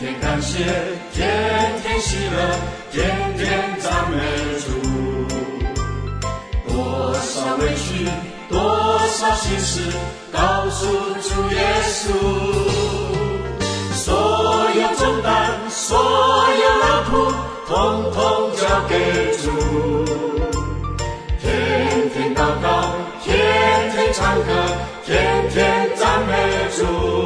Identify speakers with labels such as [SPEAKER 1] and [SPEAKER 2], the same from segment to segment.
[SPEAKER 1] 天感谢，天天喜乐，天天赞美主。多少委屈，多少心事，告诉主耶稣。所有重担，所有劳苦，统统交给主。天天祷告，天天唱歌，天天赞美主。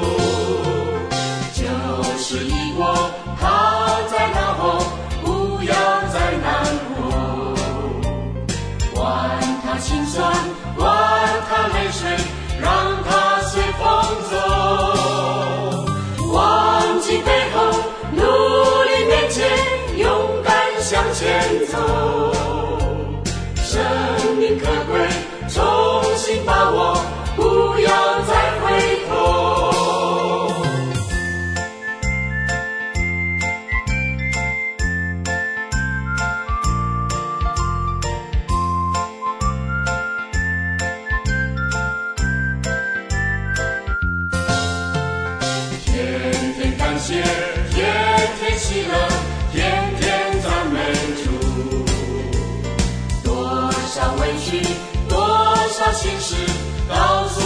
[SPEAKER 1] 多少委屈多少心事告诉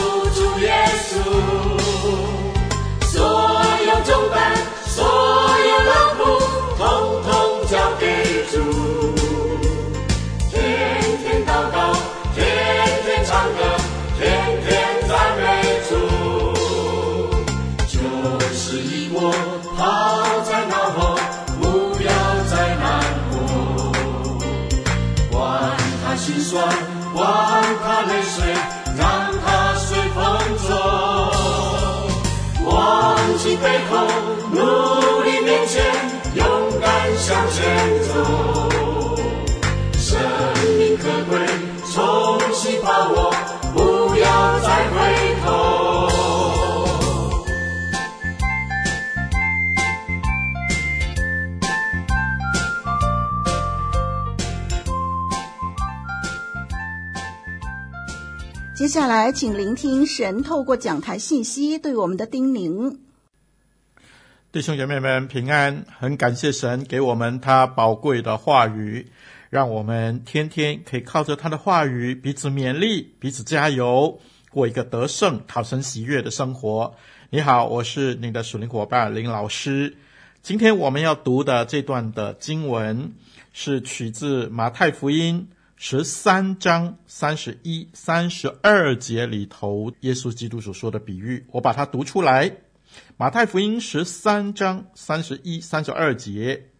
[SPEAKER 1] 让他泪水。
[SPEAKER 2] 接下来，请聆听神透过讲台信息对我们的叮咛。
[SPEAKER 3] 弟兄姐妹们平安，很感谢神给我们他宝贵的话语，让我们天天可以靠着他的话语彼此勉励、彼此加油，过一个得胜、讨神喜悦的生活。你好，我是你的属灵伙伴林老师。今天我们要读的这段的经文是取自马太福音。十三章三十一、三十二节里头，耶稣基督所说的比喻，我把它读出来。马太福音十三章三十一、三十二节，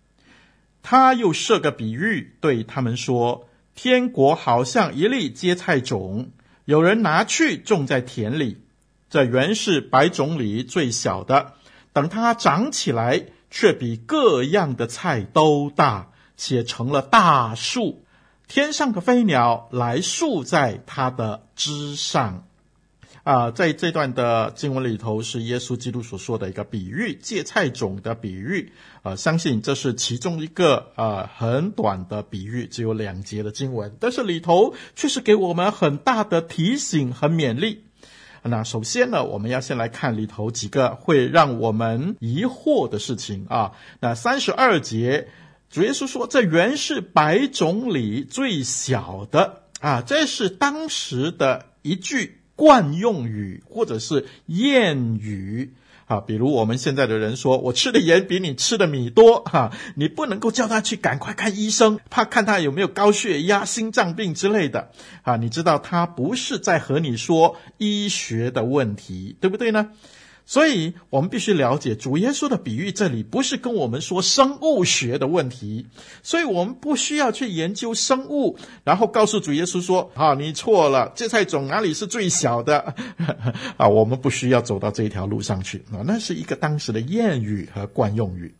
[SPEAKER 3] 他又设个比喻，对他们说：天国好像一粒芥菜种，有人拿去种在田里。这原是百种里最小的，等它长起来，却比各样的菜都大，且成了大树。天上的飞鸟来宿在它的枝上，啊，在这段的经文里头是耶稣基督所说的一个比喻，芥菜种的比喻，啊，相信这是其中一个啊很短的比喻，只有两节的经文，但是里头却是给我们很大的提醒和勉励。那首先呢，我们要先来看里头几个会让我们疑惑的事情啊，那三十二节。主耶稣说：“这原是百种里最小的啊！”这是当时的一句惯用语或者是谚语。啊，比如我们现在的人说，我吃的盐比你吃的米多，哈，你不能够叫他去赶快看医生，怕看他有没有高血压、心脏病之类的，啊，你知道他不是在和你说医学的问题，对不对呢？所以我们必须了解，主耶稣的比喻这里不是跟我们说生物学的问题，所以我们不需要去研究生物，然后告诉主耶稣说：“啊，你错了，芥菜种哪里是最小的？” 啊，我们不需要走到这一条路上去啊，那是一个当时的谚语和惯用语。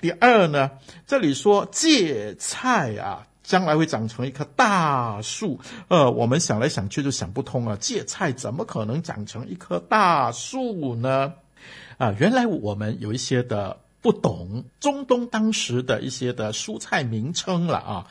[SPEAKER 3] 第二呢，这里说芥菜啊。将来会长成一棵大树，呃，我们想来想去就想不通啊，芥菜怎么可能长成一棵大树呢？啊，原来我们有一些的不懂中东当时的一些的蔬菜名称了啊，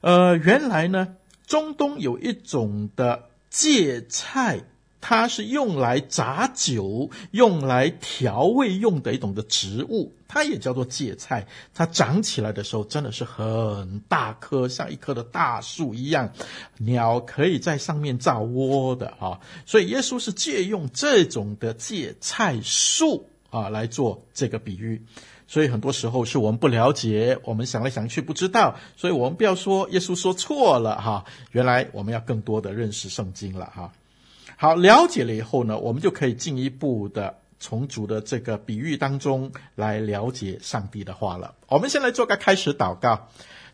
[SPEAKER 3] 呃，原来呢，中东有一种的芥菜。它是用来炸酒、用来调味用的一种的植物，它也叫做芥菜。它长起来的时候真的是很大棵，像一棵的大树一样，鸟可以在上面造窝的啊。所以耶稣是借用这种的芥菜树啊来做这个比喻。所以很多时候是我们不了解，我们想来想去不知道，所以我们不要说耶稣说错了哈。原来我们要更多的认识圣经了哈。好，了解了以后呢，我们就可以进一步的从主的这个比喻当中来了解上帝的话了。我们先来做个开始祷告，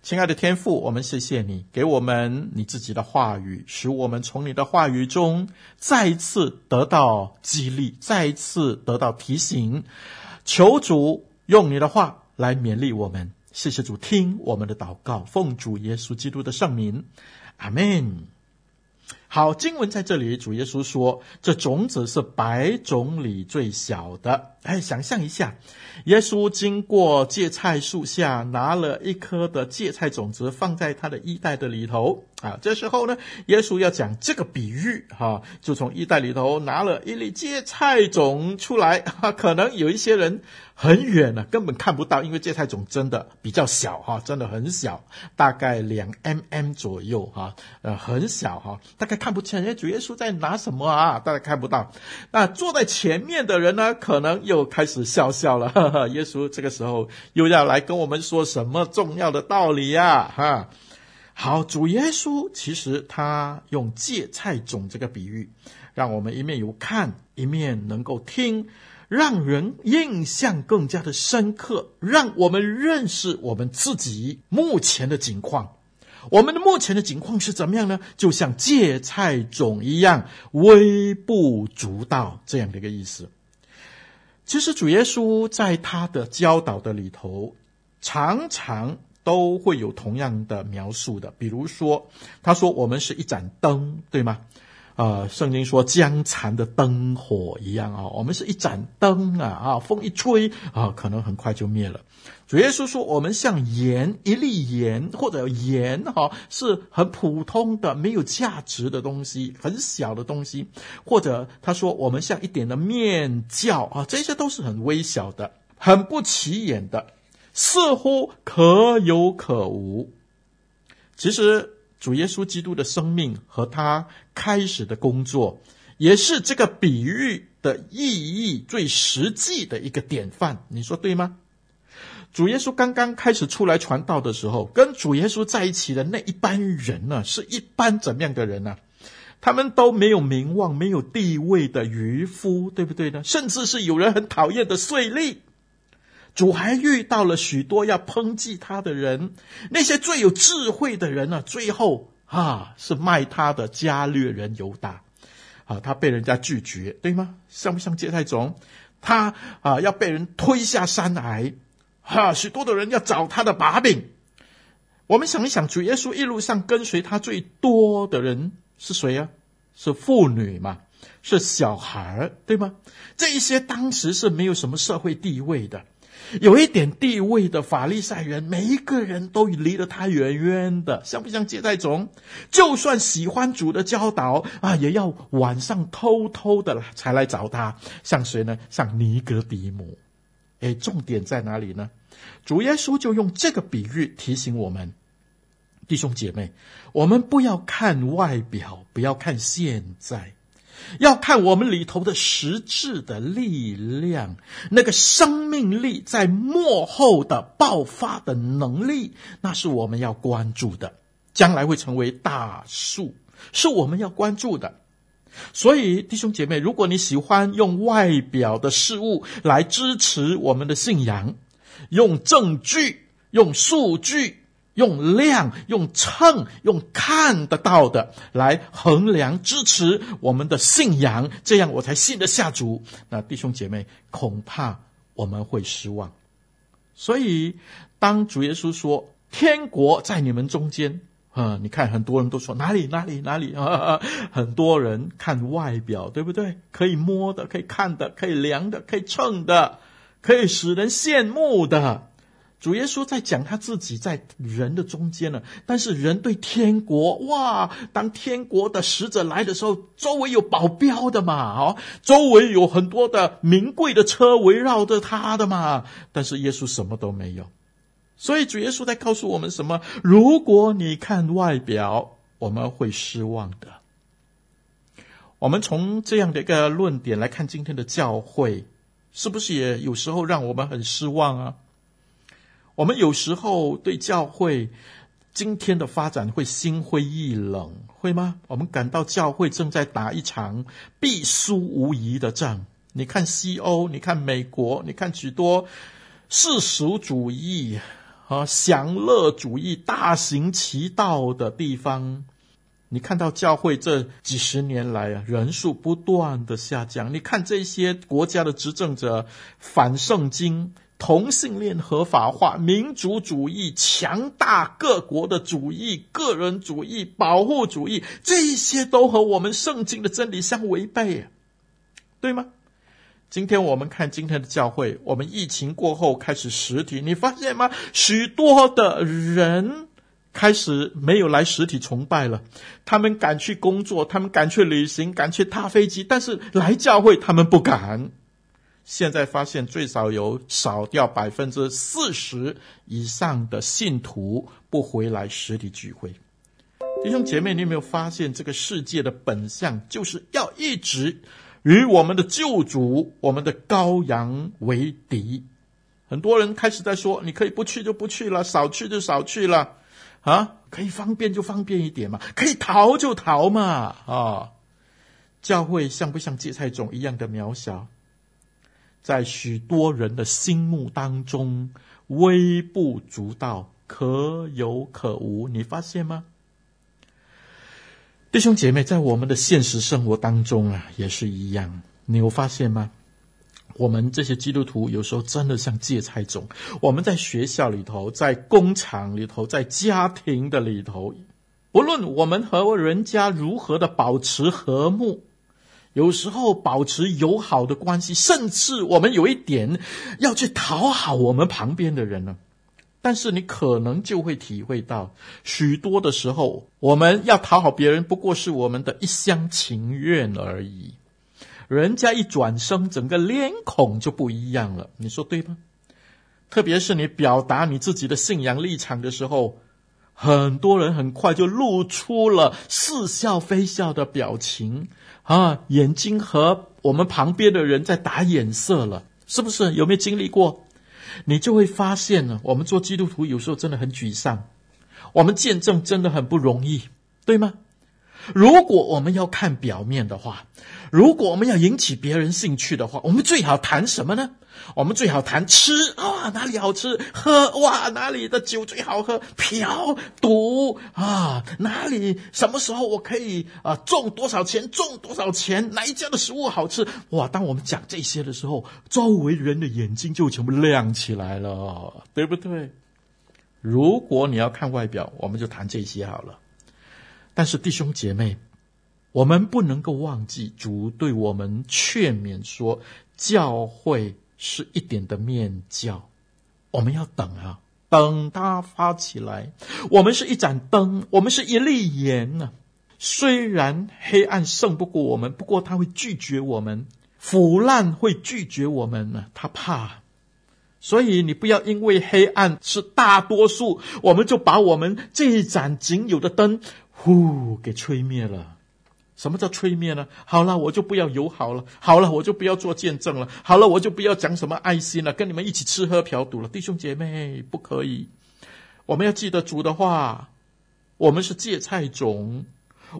[SPEAKER 3] 亲爱的天父，我们谢谢你给我们你自己的话语，使我们从你的话语中再一次得到激励，再一次得到提醒。求主用你的话来勉励我们。谢谢主，听我们的祷告，奉主耶稣基督的圣名，阿门。好，经文在这里，主耶稣说：“这种子是百种里最小的。”哎，想象一下，耶稣经过芥菜树下，拿了一颗的芥菜种子，放在他的衣袋的里头。啊，这时候呢，耶稣要讲这个比喻，哈、就从衣袋里头拿了一粒芥菜种出来。哈、啊，可能有一些人很远呢、根本看不到，因为芥菜种真的比较小，哈、真的很小，大概两 mm 左右，哈、呃，很小，哈、大概看不见。哎，主耶稣在拿什么啊？大概看不到。那坐在前面的人呢，可能有又开始笑笑了。呵呵，耶稣这个时候又要来跟我们说什么重要的道理呀、啊？哈。好，主耶稣其实他用芥菜种这个比喻，让我们一面有看，一面能够听，让人印象更加的深刻，让我们认识我们自己目前的境况。我们的目前的境况是怎么样呢？就像芥菜种一样，微不足道这样的一个意思。其实主耶稣在他的教导的里头，常常。都会有同样的描述的，比如说，他说我们是一盏灯，对吗？呃，圣经说将残的灯火一样啊，我们是一盏灯啊啊，风一吹啊，可能很快就灭了。主耶稣说我们像盐，一粒盐或者盐哈，是很普通的、没有价值的东西，很小的东西，或者他说我们像一点的面酵啊，这些都是很微小的、很不起眼的。似乎可有可无。其实主耶稣基督的生命和他开始的工作，也是这个比喻的意义最实际的一个典范。你说对吗？主耶稣刚刚开始出来传道的时候，跟主耶稣在一起的那一班人呢，是一般怎么样的人呢？他们都没有名望、没有地位的渔夫，对不对呢？甚至是有人很讨厌的碎吏。主还遇到了许多要抨击他的人，那些最有智慧的人呢、最后啊，是卖他的加略人犹大，啊，他被人家拒绝，对吗？像不像芥菜种？他啊，要被人推下山崖，哈、许多的人要找他的把柄。我们想一想，主耶稣一路上跟随他最多的人是谁啊？是妇女嘛？是小孩，对吗？这一些当时是没有什么社会地位的。有一点地位的法利赛人，每一个人都离得他远远的，像不像接待总？就算喜欢主的教导啊，也要晚上偷偷的才来找他。像谁呢？像尼哥底母。哎，重点在哪里呢？主耶稣就用这个比喻提醒我们，弟兄姐妹，我们不要看外表，不要看现在。要看我们里头的实质的力量，那个生命力在末后的爆发的能力，那是我们要关注的。将来会成为大树，是我们要关注的。所以，弟兄姐妹，如果你喜欢用外表的事物来支持我们的信仰，用证据、用数据、用量、用秤、用看得到的来衡量支持我们的信仰，这样我才信得下主。那弟兄姐妹，恐怕我们会失望。所以，当主耶稣说“天国在你们中间”，啊、你看，很多人都说哪里哪里哪里啊！很多人看外表，对不对？可以摸的，可以看的，可以量的，可以称的，可以使人羡慕的。主耶稣在讲他自己在人的中间呢，但是人对天国，哇！当天国的使者来的时候，周围有保镖的嘛，哦，周围有很多的名贵的车围绕着他的嘛，但是耶稣什么都没有。所以主耶稣在告诉我们什么？如果你看外表，我们会失望的。我们从这样的一个论点来看今天的教会，是不是也有时候让我们很失望啊？我们有时候对教会今天的发展会心灰意冷，会吗？我们感到教会正在打一场必输无疑的仗。你看西欧，你看美国，你看许多世俗主义。啊，享乐主义大行其道的地方，你看到教会这几十年来啊，人数不断的下降。你看这些国家的执政者反圣经、同性恋合法化、民族主义、强大各国的主义、个人主义、保护主义，这些都和我们圣经的真理相违背，对吗？今天我们看今天的教会，我们疫情过后开始实体，你发现吗？许多的人开始没有来实体崇拜了，他们敢去工作，他们敢去旅行，敢去搭飞机，但是来教会他们不敢。现在发现最少有少掉百分之四十以上的信徒不回来实体聚会。弟兄姐妹，你有没有发现这个世界的本相就是要一直与我们的救主、我们的羔羊为敌，很多人开始在说：“你可以不去就不去了，少去就少去了，啊，可以方便就方便一点嘛，可以逃就逃嘛，啊。”教会像不像芥菜种一样的渺小，在许多人的心目当中微不足道，可有可无，你发现吗？弟兄姐妹，在我们的现实生活当中啊，也是一样。你有发现吗？我们这些基督徒有时候真的像芥菜种。我们在学校里头，在工厂里头，在家庭的里头，不论我们和人家如何的保持和睦，有时候保持友好的关系，甚至我们有一点要去讨好我们旁边的人呢。但是你可能就会体会到，许多的时候，我们要讨好别人，不过是我们的一厢情愿而已。人家一转身，整个脸孔就不一样了，你说对吗？特别是你表达你自己的信仰立场的时候，很多人很快就露出了似笑非笑的表情啊，眼睛和我们旁边的人在打眼色了，是不是？有没有经历过？你就会发现呢，我们做基督徒有时候真的很沮丧，我们见证真的很不容易，对吗？如果我们要看表面的话，如果我们要引起别人兴趣的话，我们最好谈什么呢？我们最好谈吃啊，哪里好吃？喝哇，哪里的酒最好喝？嫖赌啊，哪里什么时候我可以啊中多少钱？中多少钱？哪一家的食物好吃？哇！当我们讲这些的时候，周围人的眼睛就全部亮起来了，对不对？如果你要看外表，我们就谈这些好了。但是弟兄姐妹，我们不能够忘记主对我们劝勉说，教会是一点的面教，我们要等啊，等它发起来。我们是一盏灯，我们是一粒盐呢。虽然黑暗胜不过我们，不过他会拒绝我们，腐烂会拒绝我们呢。他怕，所以你不要因为黑暗是大多数，我们就把我们这一盏仅有的灯。呼，给吹灭了。什么叫吹灭呢？好了，我就不要友好了。好了，我就不要做见证了。好了，我就不要讲什么爱心了，跟你们一起吃喝嫖赌了。弟兄姐妹，不可以。我们要记得主的话。我们是芥菜种，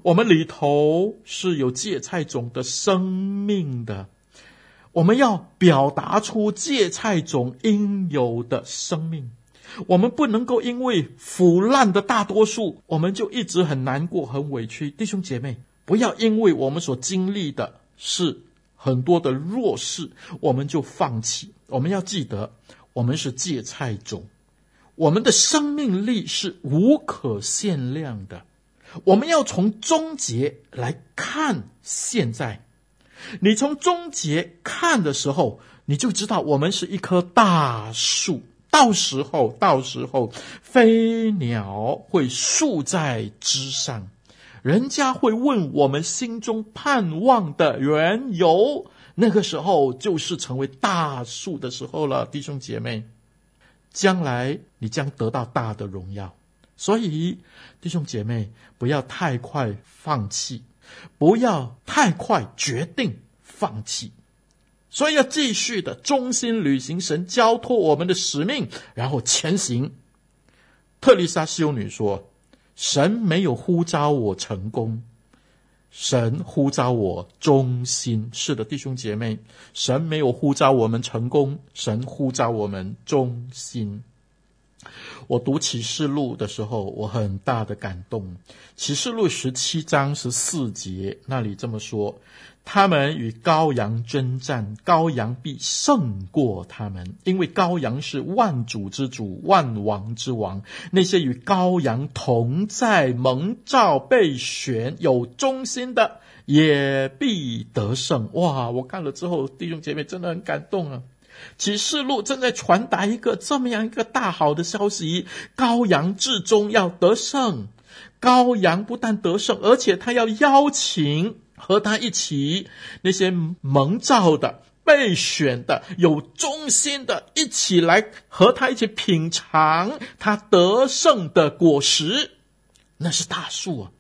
[SPEAKER 3] 我们里头是有芥菜种的生命的。我们要表达出芥菜种应有的生命。我们不能够因为腐烂的大多数，我们就一直很难过、很委屈。弟兄姐妹。不要因为我们所经历的是很多的弱势，我们就放弃。我们要记得，我们是芥菜种，我们的生命力是无可限量的。我们要从终结来看现在。你从终结看的时候，你就知道我们是一棵大树。到时候，到时候，飞鸟会宿在枝上。人家会问我们心中盼望的缘由，那个时候就是成为大树的时候了，弟兄姐妹，将来你将得到大的荣耀。所以，弟兄姐妹，不要太快放弃，不要太快决定放弃，所以要继续的忠心履行神交托我们的使命，然后前行。特丽莎修女说。神没有呼召我成功，神呼召我忠心。是的，弟兄姐妹，神没有呼召我们成功，神呼召我们忠心。我读启示录的时候，我很大的感动。启示录十七章十四节那里这么说。他们与羔羊争战，羔羊必胜过他们，因为羔羊是万主之主，万王之王。那些与羔羊同在、蒙召、被选、有忠心的，也必得胜。哇！我看了之后，弟兄姐妹真的很感动啊！启示录正在传达一个这么样一个大好的消息：羔羊至终要得胜。羔羊不但得胜，而且他要邀请。和他一起，那些蒙召的、被选的、有忠心的，一起来和他一起品尝他得胜的果实，那是大树啊！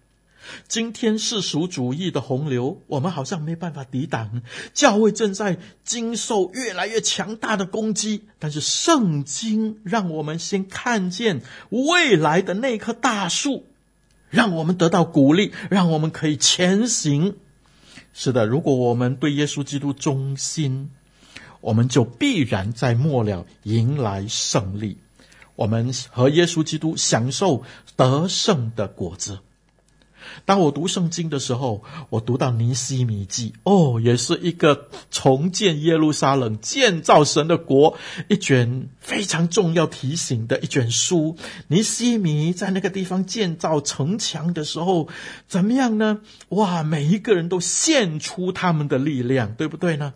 [SPEAKER 3] 今天世俗主义的洪流，我们好像没办法抵挡，教会正在经受越来越强大的攻击。但是圣经让我们先看见未来的那棵大树，让我们得到鼓励，让我们可以前行。是的，如果我们对耶稣基督忠心，我们就必然在末了迎来胜利。我们和耶稣基督享受得胜的果子。当我读圣经的时候，我读到尼希米记，哦，也是一个重建耶路撒冷、建造神的国一卷非常重要提醒的一卷书。尼希米在那个地方建造城墙的时候，怎么样呢？哇，每一个人都献出他们的力量，对不对呢？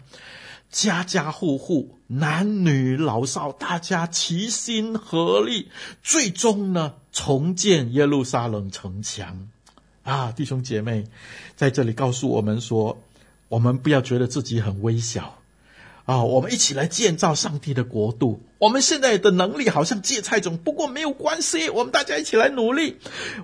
[SPEAKER 3] 家家户户、男女老少，大家齐心合力，最终呢，重建耶路撒冷城墙。啊，弟兄姐妹，在这里告诉我们说，我们不要觉得自己很微小啊！我们一起来建造上帝的国度。我们现在的能力好像芥菜种，不过没有关系，我们大家一起来努力。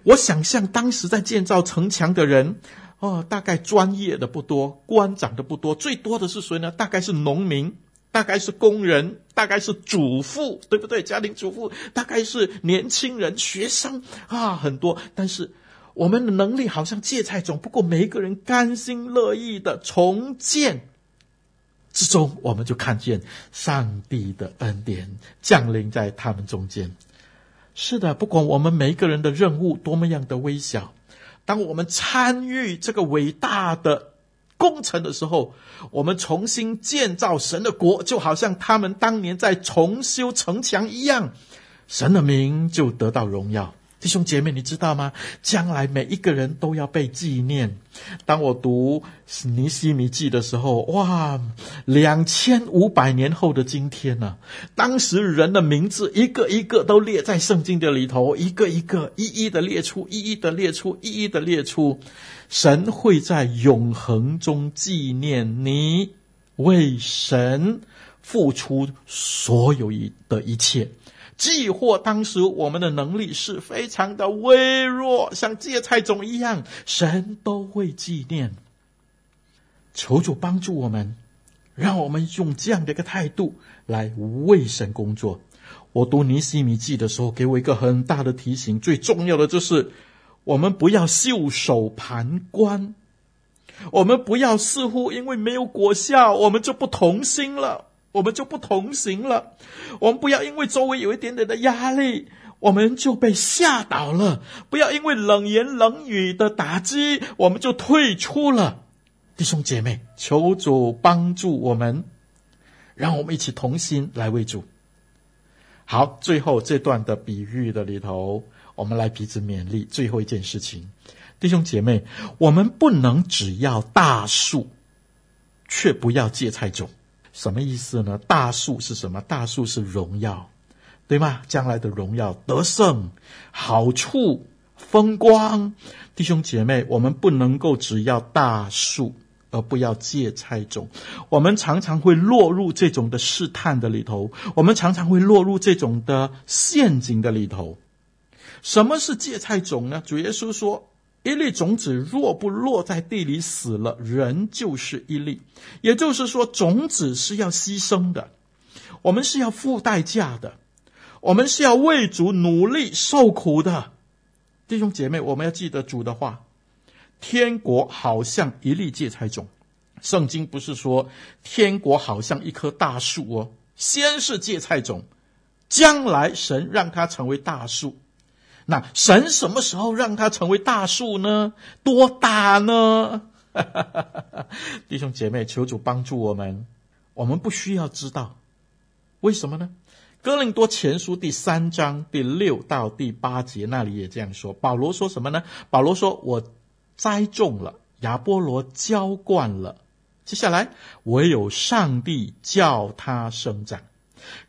[SPEAKER 3] 我想象当时在建造城墙的人，哦，大概专业的不多，官长的不多，最多的是谁呢？大概是农民，大概是工人，大概是主妇，对不对？家庭主妇，大概是年轻人、学生啊，很多，但是。我们的能力好像芥菜种，不过每一个人甘心乐意的重建之中，我们就看见上帝的恩典降临在他们中间。是的，不管我们每一个人的任务多么样的微小，当我们参与这个伟大的工程的时候，我们重新建造神的国，就好像他们当年在重修城墙一样，神的名就得到荣耀。弟兄姐妹，你知道吗？将来每一个人都要被纪念。当我读尼希米记的时候，哇，两千五百年后的今天呢、啊？当时人的名字一个一个都列在圣经的里头，一个一个一一的列出，一一的列出，一一的列出。神会在永恒中纪念你为神付出所有一的一切。既或当时我们的能力是非常的微弱，像芥菜种一样，神都会纪念。求主帮助我们，让我们用这样的一个态度来为神工作。我读尼希米记的时候，给我一个很大的提醒，最重要的就是我们不要袖手旁观。我们不要似乎因为没有果效，我们就不同心了，我们就不同行了。我们不要因为周围有一点点的压力，我们就被吓倒了。不要因为冷言冷语的打击，我们就退出了。弟兄姐妹，求主帮助我们，让我们一起同心来为主。好，最后这段的比喻的里头，我们来彼此勉励。最后一件事情。弟兄姐妹，我们不能只要大树，却不要芥菜种。什么意思呢？大树是什么？大树是荣耀，对吗？将来的荣耀、得胜、好处、风光。弟兄姐妹，我们不能够只要大树，而不要芥菜种。我们常常会落入这种的试探的里头，我们常常会落入这种的陷阱的里头。什么是芥菜种呢？主耶稣说。一粒种子若不落在地里死了，仍旧是一粒。也就是说，种子是要牺牲的，我们是要付代价的，我们是要为主努力受苦的。弟兄姐妹，我们要记得主的话：天国好像一粒芥菜种。圣经不是说天国好像一棵大树哦，先是芥菜种，将来神让它成为大树。那神什么时候让它成为大树呢？多大呢？弟兄姐妹，求主帮助我们。我们不需要知道，为什么呢？哥林多前书第三章第六到第八节那里也这样说。保罗说什么呢？保罗说：“我栽种了，亚波罗浇灌了，接下来唯有上帝叫它生长。”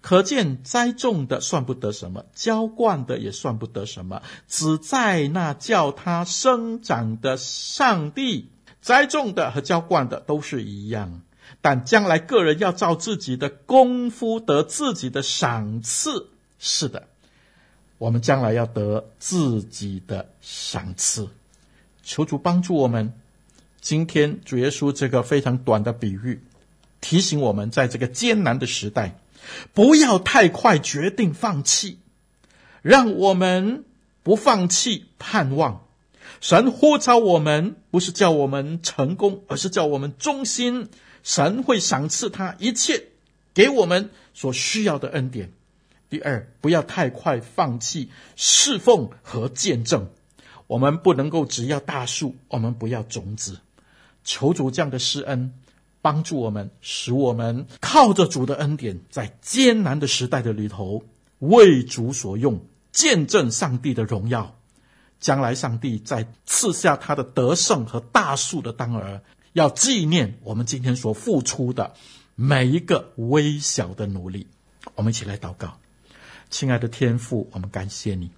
[SPEAKER 3] 可见栽种的算不得什么，浇灌的也算不得什么，只在那叫它生长的上帝。栽种的和浇灌的都是一样，但将来个人要照自己的功夫得自己的赏赐。是的，我们将来要得自己的赏赐。求主帮助我们。今天主耶稣这个非常短的比喻，提醒我们在这个艰难的时代。不要太快决定放弃，让我们不放弃盼望。神呼召我们，不是叫我们成功，而是叫我们忠心。神会赏赐他一切给我们所需要的恩典。第二，不要太快放弃侍奉和见证。我们不能够只要大树，我们不要种子。求主这样的施恩。帮助我们，使我们靠着主的恩典，在艰难的时代的里头为主所用，见证上帝的荣耀。将来上帝在赐下他的得胜和大树的当儿，要纪念我们今天所付出的每一个微小的努力。我们一起来祷告，亲爱的天父，我们感谢你。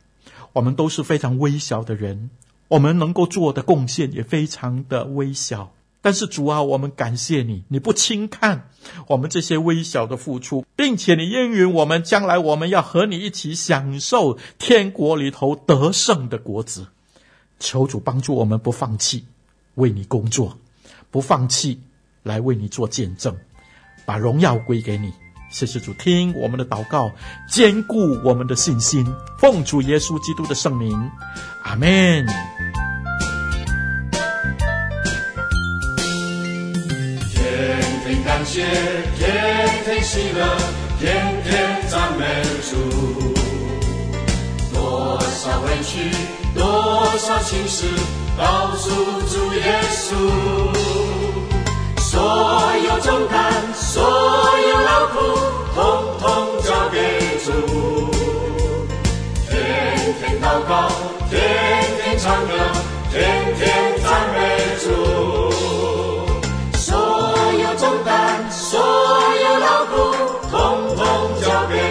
[SPEAKER 3] 我们都是非常微小的人，我们能够做的贡献也非常的微小。但是主啊，我们感谢你，你不轻看我们这些微小的付出，并且你应允我们将来我们要和你一起享受天国里头得胜的果子。求主帮助我们不放弃为你工作，不放弃来为你做见证，把荣耀归给你。谢谢主，听我们的祷告，坚固我们的信心，奉主耶稣基督的圣名，阿门。
[SPEAKER 1] 感谢，天天喜乐，天天赞美主。多少委屈，多少情事，告诉主耶稣。所有重担，所有劳苦，统统交给主。天天祷告，天天唱歌，天天赞美主。Okay.